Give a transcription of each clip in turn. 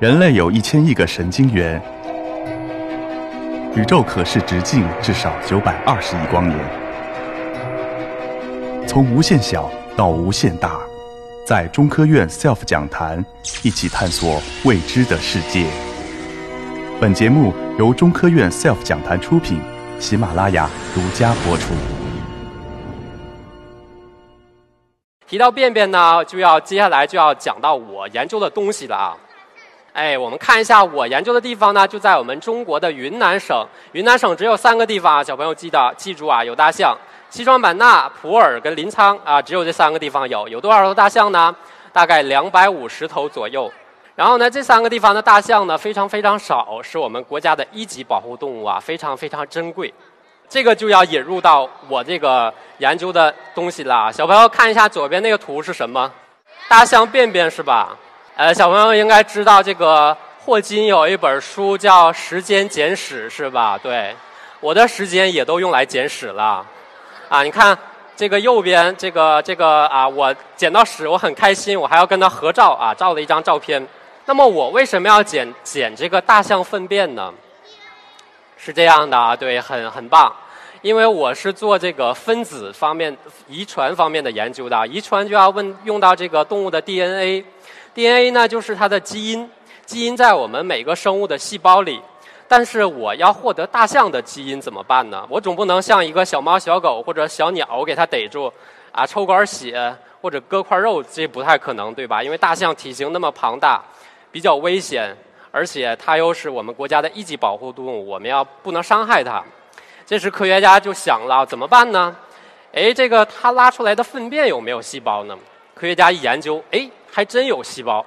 人类有一千亿个神经元，宇宙可视直径至少九百二十亿光年。从无限小到无限大，在中科院 SELF 讲坛一起探索未知的世界。本节目由中科院 SELF 讲坛出品，喜马拉雅独家播出。提到便便呢，就要接下来就要讲到我研究的东西了啊。哎，我们看一下我研究的地方呢，就在我们中国的云南省。云南省只有三个地方啊，小朋友记得记住啊，有大象。西双版纳、普洱跟临沧啊，只有这三个地方有。有多少头大象呢？大概两百五十头左右。然后呢，这三个地方的大象呢，非常非常少，是我们国家的一级保护动物啊，非常非常珍贵。这个就要引入到我这个研究的东西了。小朋友看一下左边那个图是什么？大象便便是吧？呃，小朋友应该知道这个霍金有一本书叫《时间简史》，是吧？对，我的时间也都用来简史了。啊，你看这个右边这个这个啊，我捡到屎，我很开心，我还要跟他合照啊，照了一张照片。那么我为什么要捡捡这个大象粪便呢？是这样的啊，对，很很棒，因为我是做这个分子方面、遗传方面的研究的，遗传就要问用到这个动物的 DNA。DNA 呢，就是它的基因，基因在我们每个生物的细胞里。但是我要获得大象的基因怎么办呢？我总不能像一个小猫、小狗或者小鸟我给它逮住，啊，抽管血或者割块肉，这不太可能，对吧？因为大象体型那么庞大，比较危险，而且它又是我们国家的一级保护动物，我们要不能伤害它。这时科学家就想了，怎么办呢？哎，这个它拉出来的粪便有没有细胞呢？科学家一研究，哎。还真有细胞，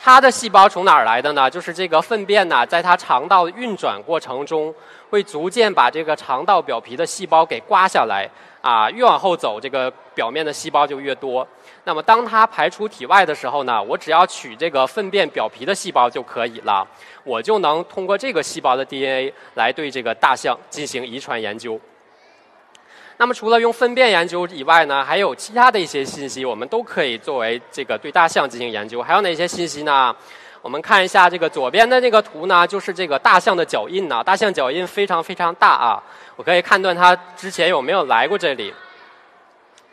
它的细胞从哪儿来的呢？就是这个粪便呢，在它肠道运转过程中，会逐渐把这个肠道表皮的细胞给刮下来，啊，越往后走，这个表面的细胞就越多。那么，当它排出体外的时候呢，我只要取这个粪便表皮的细胞就可以了，我就能通过这个细胞的 DNA 来对这个大象进行遗传研究。那么除了用粪便研究以外呢，还有其他的一些信息，我们都可以作为这个对大象进行研究。还有哪些信息呢？我们看一下这个左边的这个图呢，就是这个大象的脚印呢。大象脚印非常非常大啊，我可以判断它之前有没有来过这里。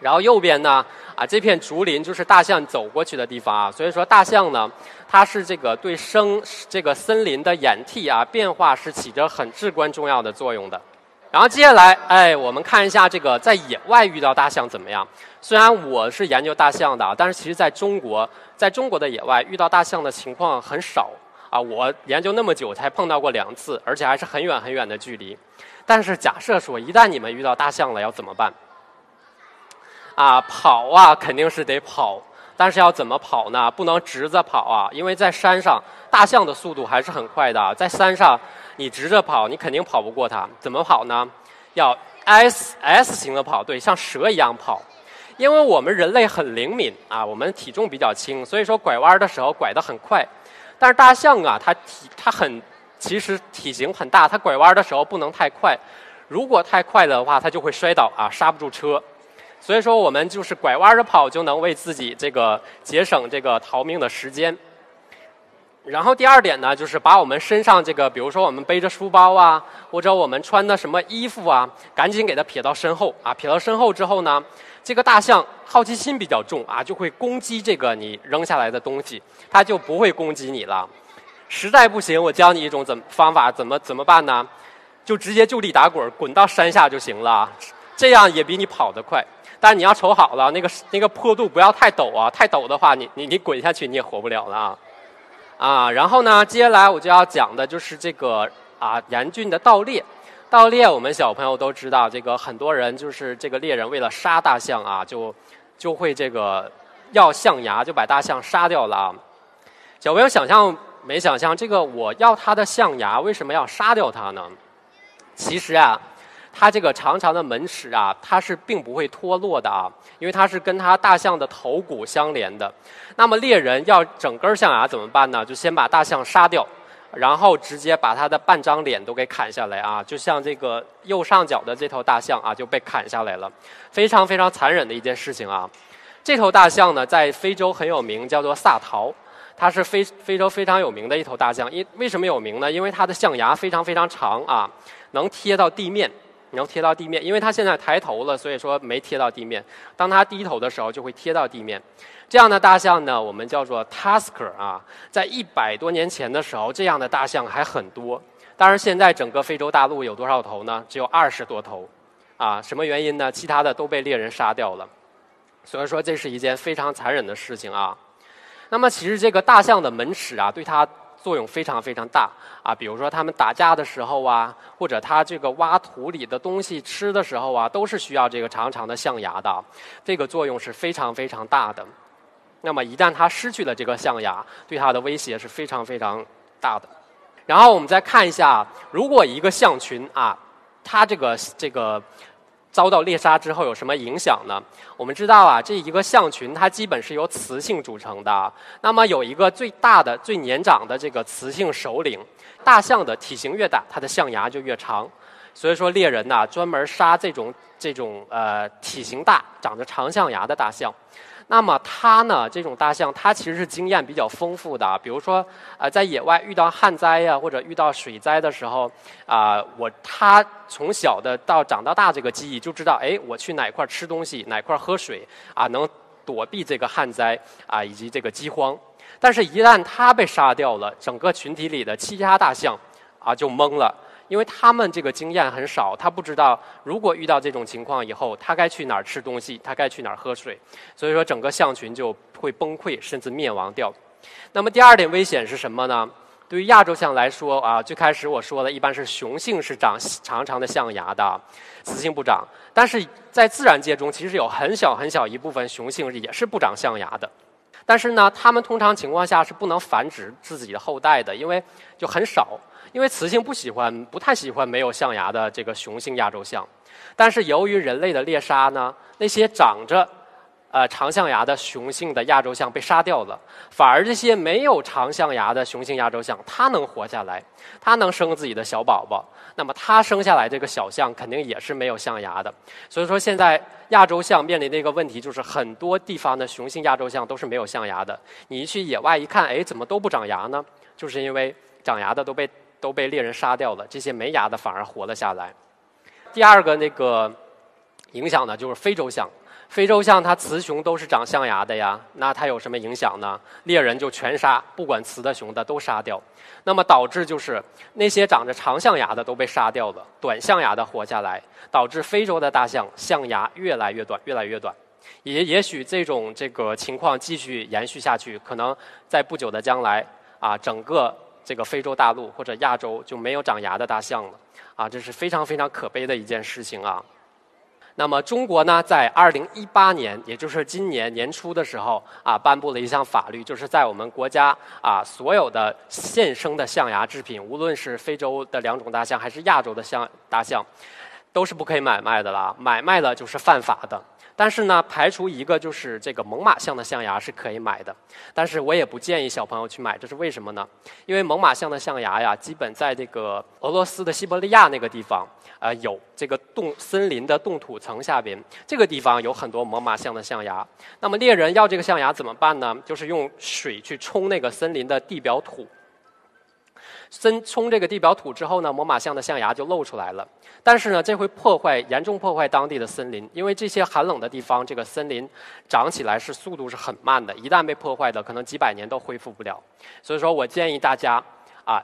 然后右边呢，啊这片竹林就是大象走过去的地方啊。所以说大象呢，它是这个对生这个森林的演替啊变化是起着很至关重要的作用的。然后接下来，哎，我们看一下这个在野外遇到大象怎么样？虽然我是研究大象的，但是其实在中国，在中国的野外遇到大象的情况很少啊。我研究那么久才碰到过两次，而且还是很远很远的距离。但是假设说，一旦你们遇到大象了，要怎么办？啊，跑啊，肯定是得跑。但是要怎么跑呢？不能直着跑啊，因为在山上，大象的速度还是很快的，在山上。你直着跑，你肯定跑不过它。怎么跑呢？要 S S 型的跑，对，像蛇一样跑。因为我们人类很灵敏啊，我们体重比较轻，所以说拐弯的时候拐得很快。但是大象啊，它体它很其实体型很大，它拐弯的时候不能太快。如果太快的话，它就会摔倒啊，刹不住车。所以说我们就是拐弯着跑，就能为自己这个节省这个逃命的时间。然后第二点呢，就是把我们身上这个，比如说我们背着书包啊，或者我们穿的什么衣服啊，赶紧给它撇到身后啊。撇到身后之后呢，这个大象好奇心比较重啊，就会攻击这个你扔下来的东西，它就不会攻击你了。实在不行，我教你一种怎方法，怎么怎么办呢？就直接就地打滚，滚到山下就行了，这样也比你跑得快。但你要瞅好了，那个那个坡度不要太陡啊，太陡的话，你你你滚下去你也活不了了啊。啊，然后呢，接下来我就要讲的就是这个啊，严峻的盗猎。盗猎，我们小朋友都知道，这个很多人就是这个猎人为了杀大象啊，就就会这个要象牙，就把大象杀掉了啊。小朋友想象没想象，这个我要他的象牙，为什么要杀掉它呢？其实啊。它这个长长的门齿啊，它是并不会脱落的啊，因为它是跟它大象的头骨相连的。那么猎人要整根象牙怎么办呢？就先把大象杀掉，然后直接把它的半张脸都给砍下来啊，就像这个右上角的这头大象啊就被砍下来了，非常非常残忍的一件事情啊。这头大象呢，在非洲很有名，叫做萨陶。它是非非洲非常有名的一头大象。因为什么有名呢？因为它的象牙非常非常长啊，能贴到地面，能贴到地面。因为它现在抬头了，所以说没贴到地面。当它低头的时候，就会贴到地面。这样的大象呢，我们叫做 Tusker 啊。在一百多年前的时候，这样的大象还很多。当然，现在整个非洲大陆有多少头呢？只有二十多头。啊，什么原因呢？其他的都被猎人杀掉了。所以说，这是一件非常残忍的事情啊。那么，其实这个大象的门齿啊，对它作用非常非常大啊。比如说，他们打架的时候啊，或者它这个挖土里的东西吃的时候啊，都是需要这个长长的象牙的。这个作用是非常非常大的。那么，一旦它失去了这个象牙，对它的威胁是非常非常大的。然后我们再看一下，如果一个象群啊，它这个这个。遭到猎杀之后有什么影响呢？我们知道啊，这一个象群它基本是由雌性组成的。那么有一个最大的、最年长的这个雌性首领。大象的体型越大，它的象牙就越长。所以说猎人呐，专门杀这种这种呃体型大、长着长象牙的大象。那么它呢？这种大象它其实是经验比较丰富的。比如说，呃，在野外遇到旱灾呀，或者遇到水灾的时候，啊，我它从小的到长到大这个记忆就知道，哎，我去哪块吃东西，哪块喝水，啊，能躲避这个旱灾啊，以及这个饥荒。但是，一旦它被杀掉了，整个群体里的其他大象啊就懵了。因为他们这个经验很少，他不知道如果遇到这种情况以后，他该去哪儿吃东西，他该去哪儿喝水，所以说整个象群就会崩溃，甚至灭亡掉。那么第二点危险是什么呢？对于亚洲象来说啊，最开始我说的一般是雄性是长长长的象牙的，雌性不长。但是在自然界中，其实有很小很小一部分雄性也是不长象牙的。但是呢，它们通常情况下是不能繁殖自己的后代的，因为就很少。因为雌性不喜欢、不太喜欢没有象牙的这个雄性亚洲象，但是由于人类的猎杀呢，那些长着呃长象牙的雄性的亚洲象被杀掉了，反而这些没有长象牙的雄性亚洲象，它能活下来，它能生自己的小宝宝。那么它生下来这个小象肯定也是没有象牙的。所以说现在亚洲象面临的一个问题就是，很多地方的雄性亚洲象都是没有象牙的。你一去野外一看，哎，怎么都不长牙呢？就是因为长牙的都被。都被猎人杀掉了，这些没牙的反而活了下来。第二个那个影响呢，就是非洲象。非洲象它雌雄都是长象牙的呀，那它有什么影响呢？猎人就全杀，不管雌的雄的都杀掉。那么导致就是那些长着长象牙的都被杀掉了，短象牙的活下来，导致非洲的大象象牙越来越短，越来越短。也也许这种这个情况继续延续下去，可能在不久的将来啊，整个。这个非洲大陆或者亚洲就没有长牙的大象了，啊，这是非常非常可悲的一件事情啊。那么中国呢，在二零一八年，也就是今年年初的时候啊，颁布了一项法律，就是在我们国家啊，所有的现生的象牙制品，无论是非洲的两种大象还是亚洲的象大象，都是不可以买卖的啦，买卖了就是犯法的。但是呢，排除一个就是这个猛犸象的象牙是可以买的，但是我也不建议小朋友去买，这是为什么呢？因为猛犸象的象牙呀，基本在这个俄罗斯的西伯利亚那个地方，呃，有这个冻森林的冻土层下边，这个地方有很多猛犸象的象牙。那么猎人要这个象牙怎么办呢？就是用水去冲那个森林的地表土。深冲这个地表土之后呢，猛犸象的象牙就露出来了。但是呢，这会破坏严重破坏当地的森林，因为这些寒冷的地方，这个森林长起来是速度是很慢的，一旦被破坏的，可能几百年都恢复不了。所以说我建议大家啊，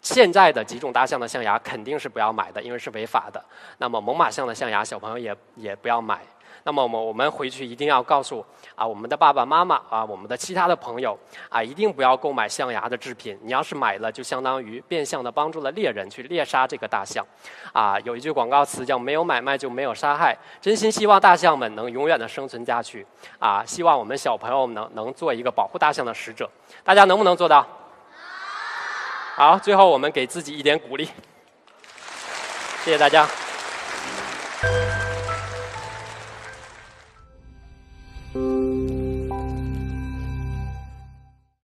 现在的几种大象的象牙肯定是不要买的，因为是违法的。那么猛犸象的象牙，小朋友也也不要买。那么我们我们回去一定要告诉啊我们的爸爸妈妈啊我们的其他的朋友啊一定不要购买象牙的制品。你要是买了，就相当于变相的帮助了猎人去猎杀这个大象。啊，有一句广告词叫“没有买卖就没有杀害”。真心希望大象们能永远的生存下去。啊，希望我们小朋友能能做一个保护大象的使者。大家能不能做到？好，最后我们给自己一点鼓励。谢谢大家。